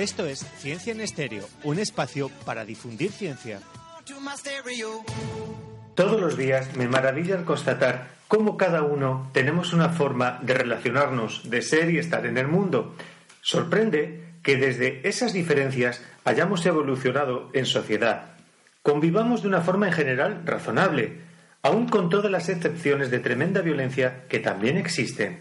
Esto es Ciencia en Estéreo, un espacio para difundir ciencia. Todos los días me maravilla al constatar cómo cada uno tenemos una forma de relacionarnos, de ser y estar en el mundo. Sorprende que desde esas diferencias hayamos evolucionado en sociedad. Convivamos de una forma en general razonable, aun con todas las excepciones de tremenda violencia que también existen.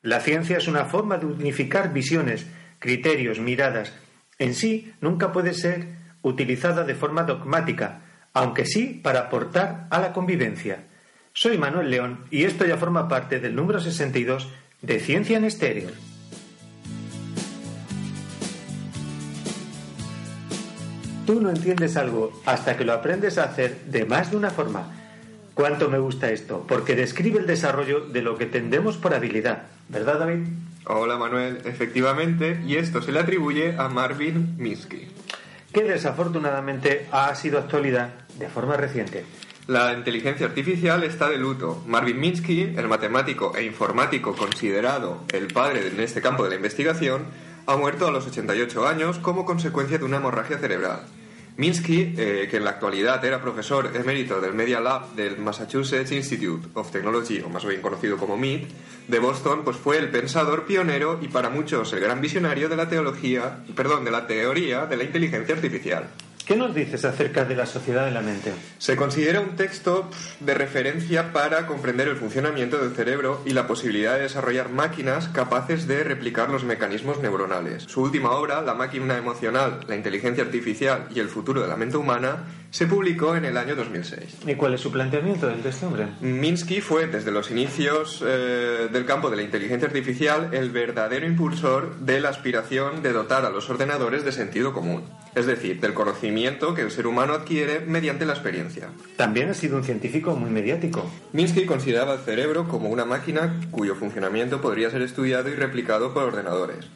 La ciencia es una forma de unificar visiones, criterios, miradas. En sí nunca puede ser utilizada de forma dogmática, aunque sí para aportar a la convivencia. Soy Manuel León y esto ya forma parte del número 62 de Ciencia en Estéreo. Tú no entiendes algo hasta que lo aprendes a hacer de más de una forma. Cuánto me gusta esto, porque describe el desarrollo de lo que tendemos por habilidad. ¿Verdad, David? Hola, Manuel. Efectivamente, y esto se le atribuye a Marvin Minsky. Que desafortunadamente ha sido actualidad de forma reciente. La inteligencia artificial está de luto. Marvin Minsky, el matemático e informático considerado el padre en este campo de la investigación, ha muerto a los 88 años como consecuencia de una hemorragia cerebral. Minsky, eh, que en la actualidad era profesor emérito del Media Lab del Massachusetts Institute of Technology, o más bien conocido como MIT, de Boston, pues fue el pensador pionero y para muchos el gran visionario de la teología, perdón, de la teoría de la inteligencia artificial. ¿Qué nos dices acerca de la sociedad de la mente? Se considera un texto de referencia para comprender el funcionamiento del cerebro y la posibilidad de desarrollar máquinas capaces de replicar los mecanismos neuronales. Su última obra, La máquina emocional, la inteligencia artificial y el futuro de la mente humana, se publicó en el año 2006. ¿Y cuál es su planteamiento del este hombre? Minsky fue, desde los inicios eh, del campo de la inteligencia artificial, el verdadero impulsor de la aspiración de dotar a los ordenadores de sentido común, es decir, del conocimiento que el ser humano adquiere mediante la experiencia. También ha sido un científico muy mediático. Minsky consideraba el cerebro como una máquina cuyo funcionamiento podría ser estudiado y replicado por ordenadores.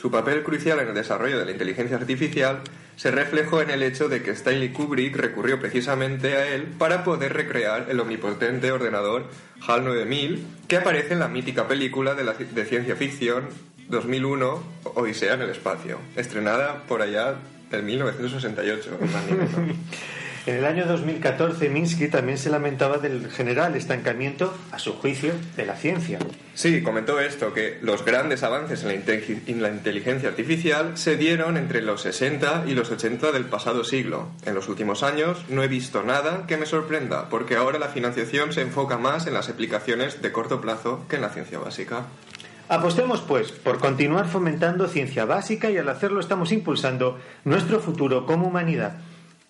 Su papel crucial en el desarrollo de la inteligencia artificial se reflejó en el hecho de que Stanley Kubrick recurrió precisamente a él para poder recrear el omnipotente ordenador HAL 9000 que aparece en la mítica película de, la, de ciencia ficción 2001 Odisea en el espacio, estrenada por allá del 1968. en el año 2014, Minsky también se lamentaba del general estancamiento, a su juicio, de la ciencia. Sí, comentó esto, que los grandes avances en la, en la inteligencia artificial se dieron entre los 60 y los 80 del pasado siglo. En los últimos años no he visto nada que me sorprenda, porque ahora la financiación se enfoca más en las aplicaciones de corto plazo que en la ciencia básica. Apostemos, pues, por continuar fomentando ciencia básica y al hacerlo estamos impulsando nuestro futuro como humanidad.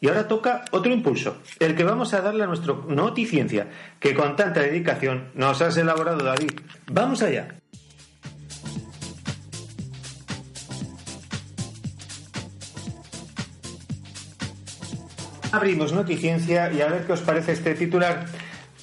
Y ahora toca otro impulso, el que vamos a darle a nuestro Noticiencia, que con tanta dedicación nos has elaborado, David. ¡Vamos allá! Abrimos Noticiencia y a ver qué os parece este titular.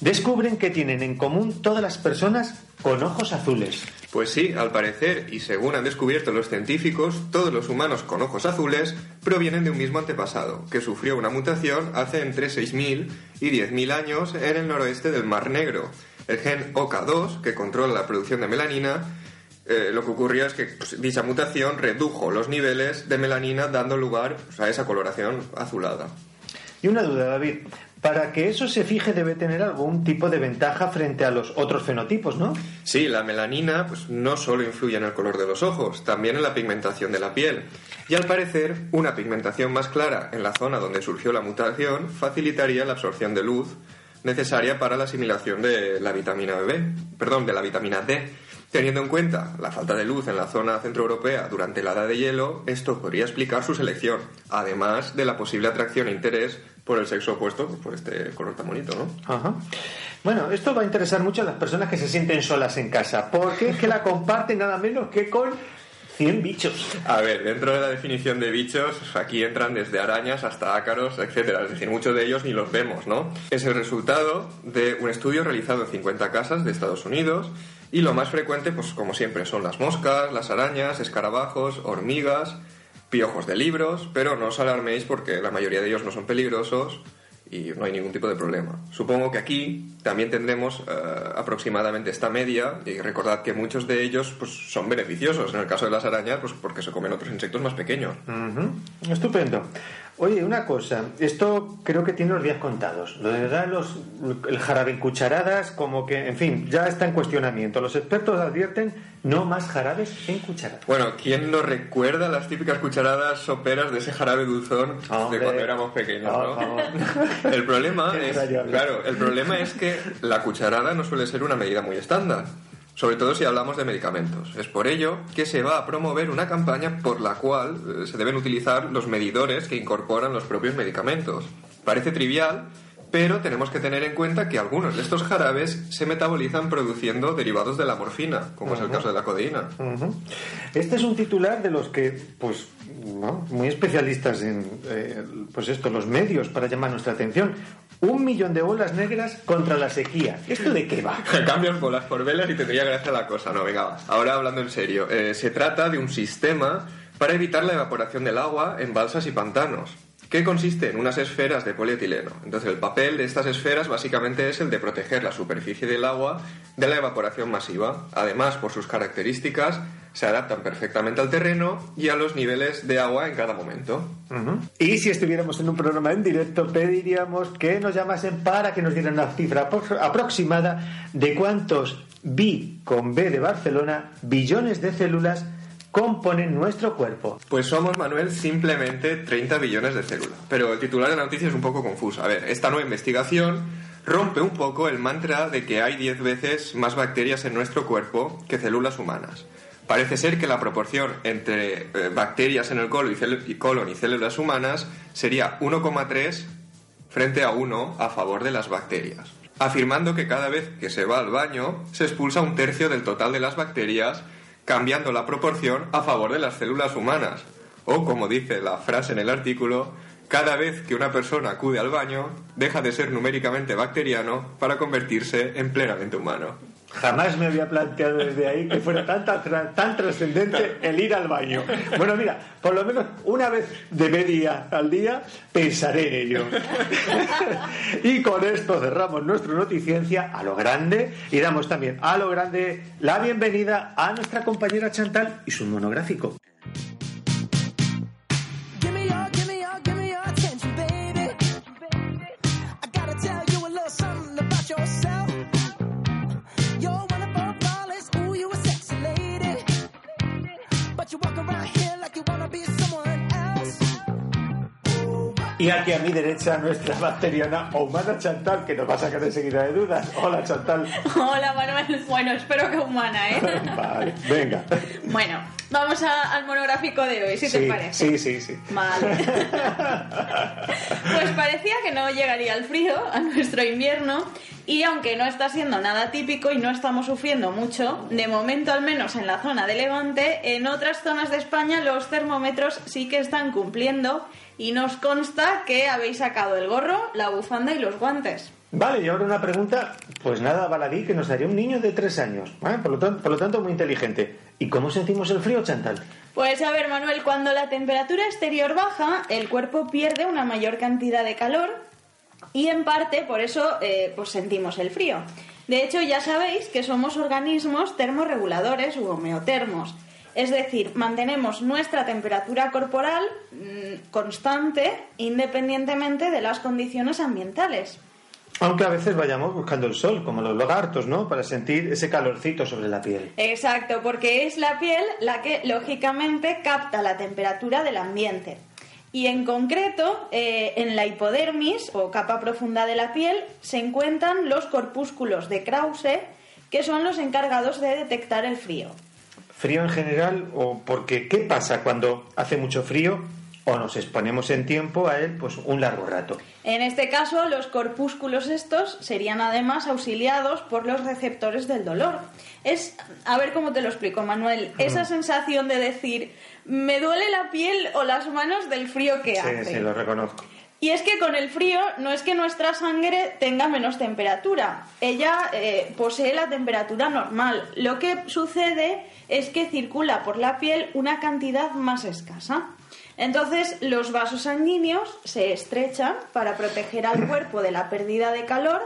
Descubren que tienen en común todas las personas con ojos azules. Pues sí, al parecer, y según han descubierto los científicos, todos los humanos con ojos azules provienen de un mismo antepasado, que sufrió una mutación hace entre 6.000 y 10.000 años en el noroeste del Mar Negro. El gen OK2, que controla la producción de melanina, eh, lo que ocurrió es que pues, dicha mutación redujo los niveles de melanina dando lugar a esa coloración azulada. Y una duda, David. Para que eso se fije debe tener algún tipo de ventaja frente a los otros fenotipos, ¿no? Sí, la melanina pues, no solo influye en el color de los ojos, también en la pigmentación de la piel. Y al parecer, una pigmentación más clara en la zona donde surgió la mutación facilitaría la absorción de luz necesaria para la asimilación de la vitamina B, perdón, de la vitamina D. Teniendo en cuenta la falta de luz en la zona centroeuropea durante la edad de hielo, esto podría explicar su selección, además de la posible atracción e interés por el sexo opuesto, pues, por este color tan bonito, ¿no? Ajá. Bueno, esto va a interesar mucho a las personas que se sienten solas en casa, porque es que la comparten nada menos que con 100 bichos. A ver, dentro de la definición de bichos, aquí entran desde arañas hasta ácaros, etcétera. Es decir, muchos de ellos ni los vemos, ¿no? Es el resultado de un estudio realizado en 50 casas de Estados Unidos y lo más frecuente, pues como siempre, son las moscas, las arañas, escarabajos, hormigas, piojos de libros, pero no os alarméis porque la mayoría de ellos no son peligrosos y no hay ningún tipo de problema. Supongo que aquí también tendremos eh, aproximadamente esta media y recordad que muchos de ellos pues, son beneficiosos. En el caso de las arañas, pues porque se comen otros insectos más pequeños. Estupendo. Oye, una cosa, esto creo que tiene los días contados. Lo de dar los, el jarabe en cucharadas, como que, en fin, ya está en cuestionamiento. Los expertos advierten no más jarabes en cucharadas. Bueno, ¿quién no recuerda las típicas cucharadas soperas de ese jarabe dulzón Hombre. de cuando éramos pequeños, Por no? El problema es, claro, el problema es que la cucharada no suele ser una medida muy estándar, sobre todo si hablamos de medicamentos. Es por ello que se va a promover una campaña por la cual eh, se deben utilizar los medidores que incorporan los propios medicamentos. Parece trivial, pero tenemos que tener en cuenta que algunos de estos jarabes se metabolizan produciendo derivados de la morfina, como es el caso de la codeína. Este es un titular de los que, pues, ¿no? muy especialistas en, eh, pues esto, los medios para llamar nuestra atención. Un millón de bolas negras contra la sequía. ¿Esto de qué va? Cambias bolas por velas y tendría gracia la cosa. No, venga, va. Ahora hablando en serio. eh, se trata de un sistema para evitar la evaporación del agua en balsas y pantanos, que consiste en unas esferas de polietileno. Entonces, el papel de estas esferas básicamente es el de proteger la superficie del agua de la evaporación masiva. Además, por sus características, se adaptan perfectamente al terreno y a los niveles de agua en cada momento. Y si estuviéramos en un programa en directo, pediríamos que nos llamasen para que nos dieran una cifra apro- aproximada de cuántos bi con B de Barcelona, billones de células componen nuestro cuerpo. Pues somos, Manuel, simplemente 30 billones de células. Pero el titular de la noticia es un poco confuso. A ver, esta nueva investigación rompe un poco el mantra de que hay 10 veces más bacterias en nuestro cuerpo que células humanas. Parece ser que la proporción entre eh, bacterias en el colon y, células humanas sería 1,3 frente a 1 a favor de las bacterias, afirmando que cada vez que se va al baño se expulsa un tercio del total de las bacterias, cambiando la proporción a favor de las células humanas. O, como dice la frase en el artículo, cada vez que una persona acude al baño, deja de ser numéricamente bacteriano para convertirse en plenamente humano. Jamás me había planteado desde ahí que fuera tan, tan, tra- tan trascendente el ir al baño. Bueno, mira, por lo menos una vez de media al día pensaré en ello. y con esto cerramos nuestra noticiencia a lo grande y damos también a lo grande la bienvenida a nuestra compañera Chantal y su monográfico. Y aquí a mi derecha nuestra bacteriana humana Chantal, que nos va a sacar enseguida de dudas. Hola Chantal. Hola Manuel, bueno, espero que humana, ¿eh? Vale, venga. Bueno, vamos a- al monográfico de hoy, si te sí, parece. sí, sí, sí. Vale. Pues parecía que no llegaría el frío a nuestro invierno y aunque no está siendo nada típico y no estamos sufriendo mucho, de momento al menos en la zona de Levante, en otras zonas de España los termómetros sí que están cumpliendo y nos consta que habéis sacado el gorro, la bufanda y los guantes. Vale, y ahora una pregunta, pues nada, baladí, que nos haría un niño de tres años. ¿vale? Por, lo tanto, por lo tanto, muy inteligente. ¿Y cómo sentimos el frío, Chantal? Pues a ver, Manuel, cuando la temperatura exterior baja, el cuerpo pierde una mayor cantidad de calor y en parte por eso eh, pues sentimos el frío. De hecho, ya sabéis que somos organismos termorreguladores u homeotermos. Es decir, mantenemos nuestra temperatura corporal mm, constante independientemente de las condiciones ambientales. Aunque a veces vayamos buscando el sol, como los lagartos, ¿no? Para sentir ese calorcito sobre la piel. Exacto, porque es la piel la que lógicamente capta la temperatura del ambiente. Y en concreto, eh, en la hipodermis o capa profunda de la piel se encuentran los corpúsculos de Krause, que son los encargados de detectar el frío. ¿Frío en general o porque qué pasa cuando hace mucho frío o nos exponemos en tiempo a él pues un largo rato. En este caso, los corpúsculos estos serían además auxiliados por los receptores del dolor. Es, a ver cómo te lo explico, Manuel, esa sensación de decir, me duele la piel o las manos del frío que Sí, hace. sí, lo reconozco. Y es que con el frío no es que nuestra sangre tenga menos temperatura, ella eh, posee la temperatura normal. Lo que sucede es que circula por la piel una cantidad más escasa. Entonces los vasos sanguíneos se estrechan para proteger al cuerpo de la pérdida de calor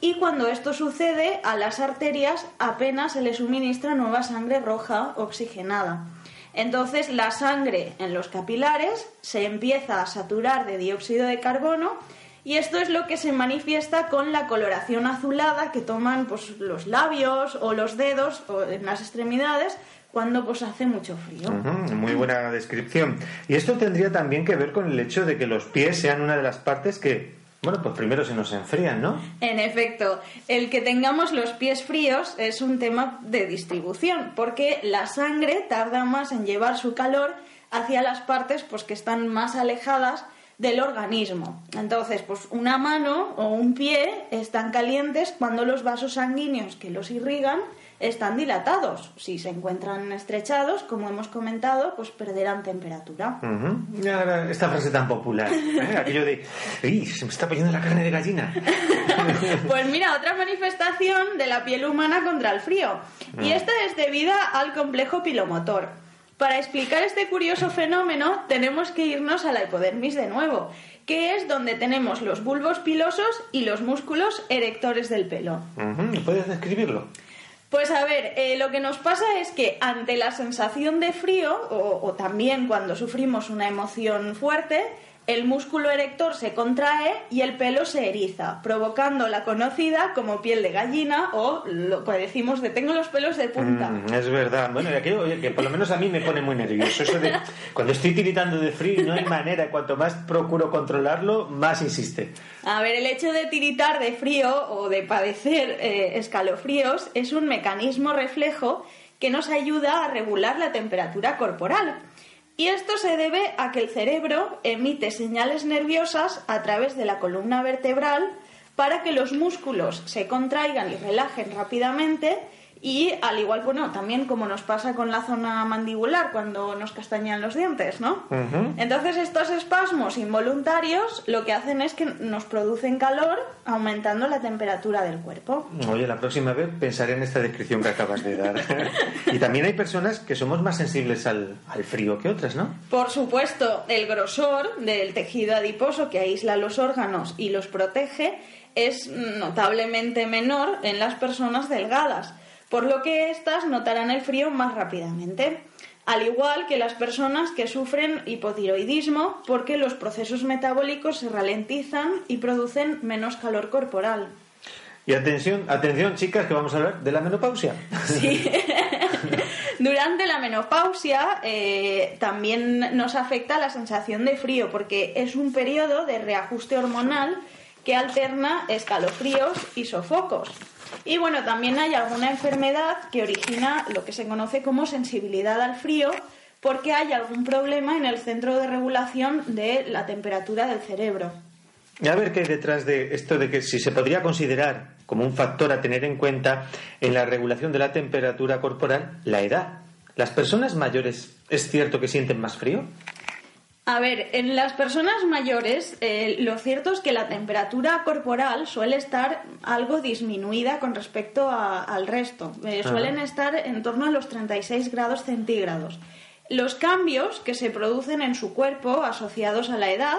y cuando esto sucede a las arterias apenas se le suministra nueva sangre roja oxigenada. Entonces la sangre en los capilares se empieza a saturar de dióxido de carbono y esto es lo que se manifiesta con la coloración azulada que toman pues, los labios o los dedos o en las extremidades cuando pues hace mucho frío. Muy buena descripción. Y esto tendría también que ver con el hecho de que los pies sean una de las partes que, bueno, pues primero se nos enfrían, ¿no? En efecto, el que tengamos los pies fríos es un tema de distribución, porque la sangre tarda más en llevar su calor hacia las partes pues, que están más alejadas del organismo. Entonces, pues una mano o un pie están calientes cuando los vasos sanguíneos que los irrigan están dilatados. Si se encuentran estrechados, como hemos comentado, pues perderán temperatura. Esta frase tan popular, ¿eh? aquello de, ¡Ey, se me está poniendo la carne de gallina! Pues mira, otra manifestación de la piel humana contra el frío. Y esta es debida al complejo pilomotor. Para explicar este curioso fenómeno tenemos que irnos a la hipodermis de nuevo, que es donde tenemos los bulbos pilosos y los músculos erectores del pelo. ¿Puedes describirlo? Pues a ver, eh, lo que nos pasa es que ante la sensación de frío, o, o también cuando sufrimos una emoción fuerte, el músculo erector se contrae y el pelo se eriza, provocando la conocida como piel de gallina o lo que decimos de tengo los pelos de punta. Mm, es verdad. Bueno, aquello, que por lo menos a mí me pone muy nervioso. Eso de cuando estoy tiritando de frío y no hay manera, cuanto más procuro controlarlo, más insiste. A ver, el hecho de tiritar de frío o de padecer eh, escalofríos es un mecanismo reflejo que nos ayuda a regular la temperatura corporal. Y esto se debe a que el cerebro emite señales nerviosas a través de la columna vertebral para que los músculos se contraigan y relajen rápidamente y al igual, bueno, también como nos pasa con la zona mandibular cuando nos castañan los dientes, ¿no? Entonces estos espasmos involuntarios lo que hacen es que nos producen calor aumentando la temperatura del cuerpo. Oye, la próxima vez pensaré en esta descripción que acabas de dar. y también hay personas que somos más sensibles al, al frío que otras, ¿no? Por supuesto, el grosor del tejido adiposo que aísla los órganos y los protege es notablemente menor en las personas delgadas, por lo que éstas notarán el frío más rápidamente. Al igual que las personas que sufren hipotiroidismo, porque los procesos metabólicos se ralentizan y producen menos calor corporal. Y atención, atención chicas, que vamos a hablar de la menopausia. Sí. Durante la menopausia eh, también nos afecta la sensación de frío porque es un periodo de reajuste hormonal que alterna escalofríos y sofocos. Y bueno, también hay alguna enfermedad que origina lo que se conoce como sensibilidad al frío porque hay algún problema en el centro de regulación de la temperatura del cerebro. A ver qué hay detrás de esto de que si se podría considerar como un factor a tener en cuenta en la regulación de la temperatura corporal la edad. ¿Las personas mayores es cierto que sienten más frío? A ver, en las personas mayores eh, lo cierto es que la temperatura corporal suele estar algo disminuida con respecto a- al resto. Eh, suelen estar en torno a los 36 grados centígrados. Los cambios que se producen en su cuerpo asociados a la edad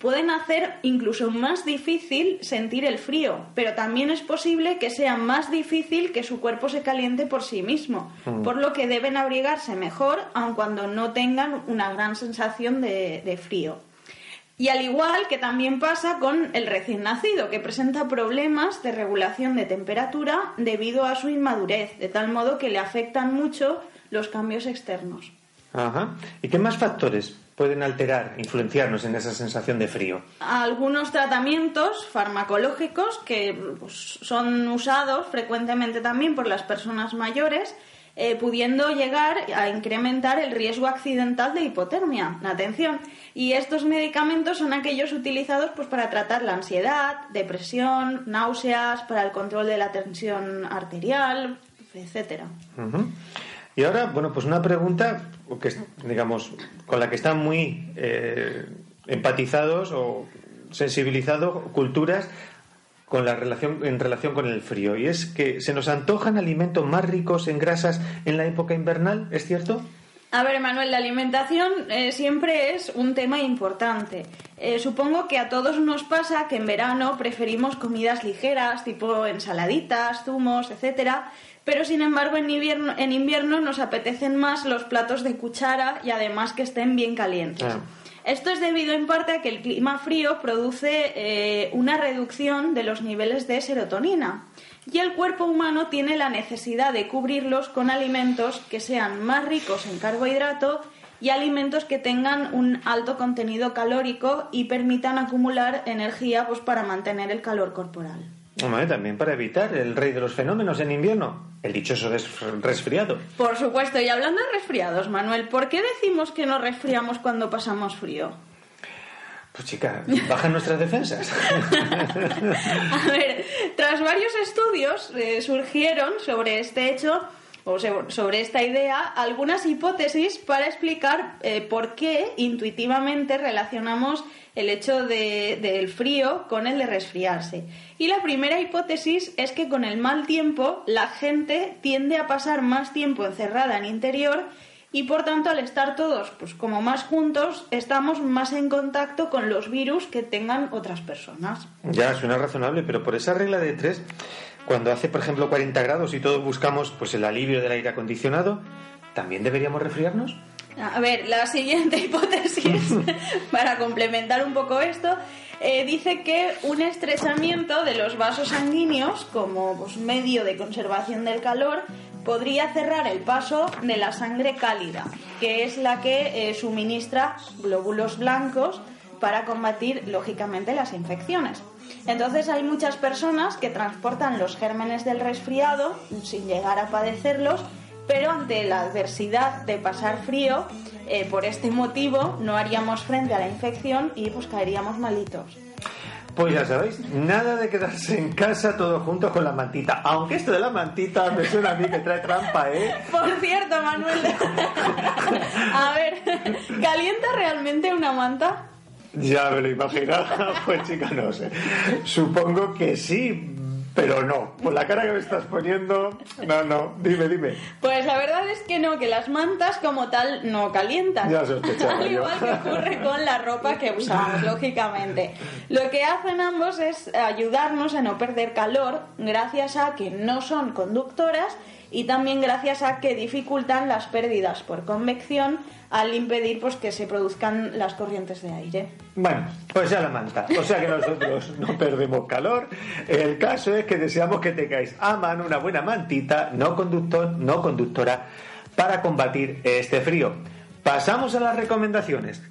pueden hacer incluso más difícil sentir el frío, pero también es posible que sea más difícil que su cuerpo se caliente por sí mismo, por lo que deben abrigarse mejor aun cuando no tengan una gran sensación de, de frío. Y al igual que también pasa con el recién nacido, que presenta problemas de regulación de temperatura debido a su inmadurez, de tal modo que le afectan mucho los cambios externos. Ajá. ¿Y qué más factores pueden alterar, influenciarnos en esa sensación de frío? algunos tratamientos farmacológicos que pues, son usados frecuentemente también por las personas mayores eh, pudiendo llegar a incrementar el riesgo accidental de hipotermia. Atención. Y estos medicamentos son aquellos utilizados pues, para tratar la ansiedad, depresión, náuseas, para el control de la tensión arterial, etcétera. Ujú. Y ahora, bueno, pues una pregunta que, digamos, con la que están muy eh, empatizados o sensibilizados culturas con la relación, en relación con el frío. Y es que se nos antojan alimentos más ricos en grasas en la época invernal, ¿es cierto? A ver, Manuel, la alimentación eh, siempre es un tema importante. Eh, supongo que a todos nos pasa que en verano preferimos comidas ligeras, tipo ensaladitas, zumos, etcétera, pero sin embargo en invierno, en invierno nos apetecen más los platos de cuchara y además que estén bien calientes. Esto es debido en parte a que el clima frío produce eh, una reducción de los niveles de serotonina y el cuerpo humano tiene la necesidad de cubrirlos con alimentos que sean más ricos en carbohidrato y alimentos que tengan un alto contenido calórico y permitan acumular energía pues, para mantener el calor corporal. Hombre, también para evitar el rey de los fenómenos en invierno, el dichoso resfriado. Por supuesto, y hablando de resfriados, Manuel, ¿por qué decimos que nos resfriamos cuando pasamos frío? Pues chica, bajan nuestras defensas. A ver, tras varios estudios eh, surgieron sobre este hecho o sobre esta idea algunas hipótesis para explicar eh, por qué intuitivamente relacionamos el hecho de- del frío con el de resfriarse. Y la primera hipótesis es que con el mal tiempo la gente tiende a pasar más tiempo encerrada en interior y por tanto al estar todos pues como más juntos estamos más en contacto con los virus que tengan otras personas. Ya, suena razonable, pero por esa regla de tres, cuando hace, por ejemplo, 40 grados y todos buscamos pues el alivio del aire acondicionado, ¿también deberíamos resfriarnos? A ver, la siguiente hipótesis, para complementar un poco esto, eh, dice que un estrechamiento de los vasos sanguíneos como pues, medio de conservación del calor podría cerrar el paso de la sangre cálida, que es la que eh, suministra glóbulos blancos para combatir, lógicamente, las infecciones. Entonces hay muchas personas que transportan los gérmenes del resfriado sin llegar a padecerlos pero ante la adversidad de pasar frío, eh, por este motivo no haríamos frente a la infección y pues caeríamos malitos. Pues ya sabéis, nada de quedarse en casa todos juntos con la mantita. Aunque esto de la mantita me suena a mí que trae trampa, ¿eh? Por cierto, Manuel, a ver, ¿calienta realmente una manta? Ya me lo imaginaba, pues chica, no sé. Supongo que sí, pero no. Por la cara que me estás poniendo, no, no. Dime, dime. Pues la verdad es que no, que las mantas como tal no calientan. Ya sospechaba Al yo. igual que ocurre con la ropa que usamos, lógicamente. Lo que hacen ambos es ayudarnos a no perder calor gracias a que no son conductoras y también gracias a que dificultan las pérdidas por convección al impedir pues, que se produzcan las corrientes de aire. Bueno, pues ya la manta. O sea que nosotros no perdemos calor. El caso es que deseamos que tengáis a mano una buena mantita, no conductor, no conductora, para combatir este frío. Pasamos a las recomendaciones.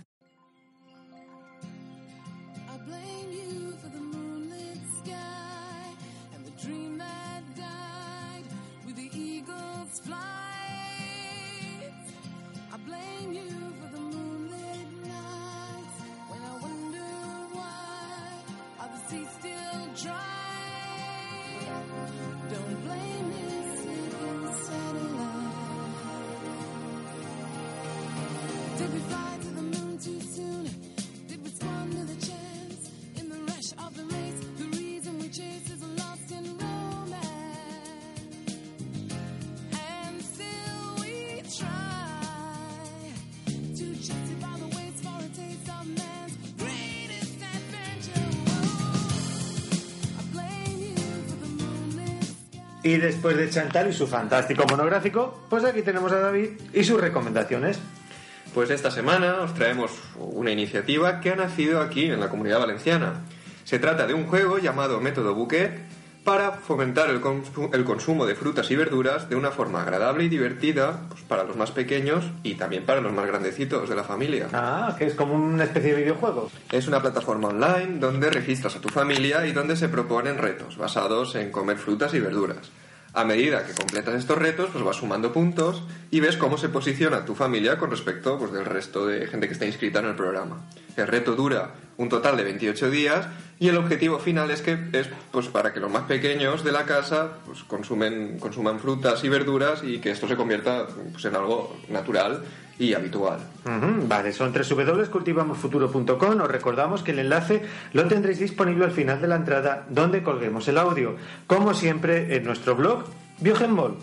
Y después de Chantal y su fantástico monográfico, pues aquí tenemos a David y sus recomendaciones. Pues esta semana os traemos una iniciativa que ha nacido aquí en la comunidad valenciana. Se trata de un juego llamado Método Bouquet para fomentar el, consu- el consumo de frutas y verduras de una forma agradable y divertida pues, para los más pequeños y también para los más grandecitos de la familia. Ah, que es como una especie de videojuego. Es una plataforma online donde registras a tu familia y donde se proponen retos basados en comer frutas y verduras. A medida que completas estos retos, pues vas sumando puntos y ves cómo se posiciona tu familia con respecto pues, del resto de gente que está inscrita en el programa. El reto dura un total de 28 días y el objetivo final es que es pues para que los más pequeños de la casa pues, consumen, consuman frutas y verduras y que esto se convierta pues, en algo natural y habitual. Ujú, Vale, son www.cultivamosfuturo.com. Os recordamos que el enlace lo tendréis disponible al final de la entrada donde colguemos el audio. Como siempre, en nuestro blog Biogenmol.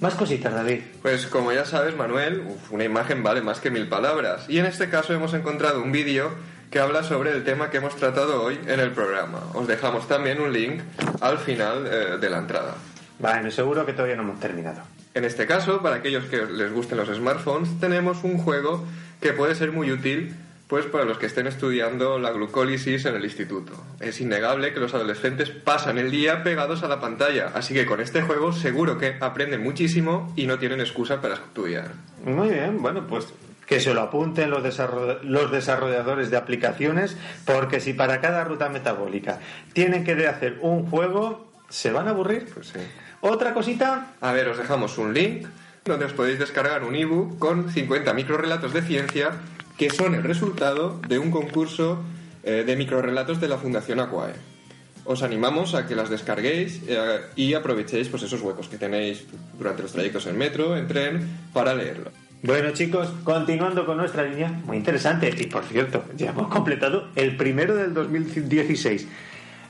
Más cositas, David. Pues como ya sabes, Manuel, uf, una imagen vale más que mil palabras. Y en este caso hemos encontrado un vídeo que habla sobre el tema que hemos tratado hoy en el programa. Os dejamos también un link al final eh, de la entrada. Bueno, seguro que todavía no hemos terminado. En este caso, para aquellos que les gusten los smartphones, tenemos un juego que puede ser muy útil pues para los que estén estudiando la glucólisis en el instituto. Es innegable que los adolescentes pasan el día pegados a la pantalla, así que con este juego seguro que aprenden muchísimo y no tienen excusa para estudiar. Muy bien, bueno, pues que se lo apunten los, desarroll- los desarrolladores de aplicaciones, porque si para cada ruta metabólica tienen que hacer un juego, ¿se van a aburrir? Pues sí. Otra cosita, A ver, os dejamos un link donde os podéis descargar un ebook con 50 microrelatos de ciencia que son el resultado de un concurso eh, de microrelatos de la Fundación Aquae. Os animamos a que las descarguéis eh, y aprovechéis pues, esos huecos que tenéis durante los trayectos en metro, en tren, para leerlo. Bueno chicos, continuando con nuestra línea, muy interesante. Y por cierto, ya hemos completado el primero del 2016.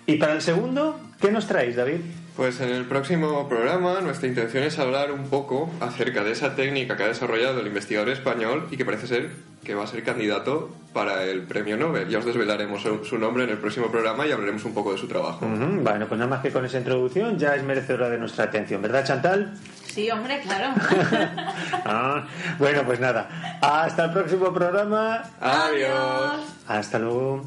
Y para el segundo, ¿qué nos traéis, David? Pues en el próximo programa nuestra intención es hablar un poco acerca de esa técnica que ha desarrollado el investigador español y que parece ser que va a ser candidato para el premio Nobel. Ya os desvelaremos su, nombre en el próximo programa y hablaremos un poco de su trabajo. Bueno, pues nada más que con esa introducción ya es merecedora de nuestra atención, ¿verdad, Chantal? Sí, hombre, claro. Ah, bueno, pues nada. Hasta el próximo programa. Adiós. Hasta luego.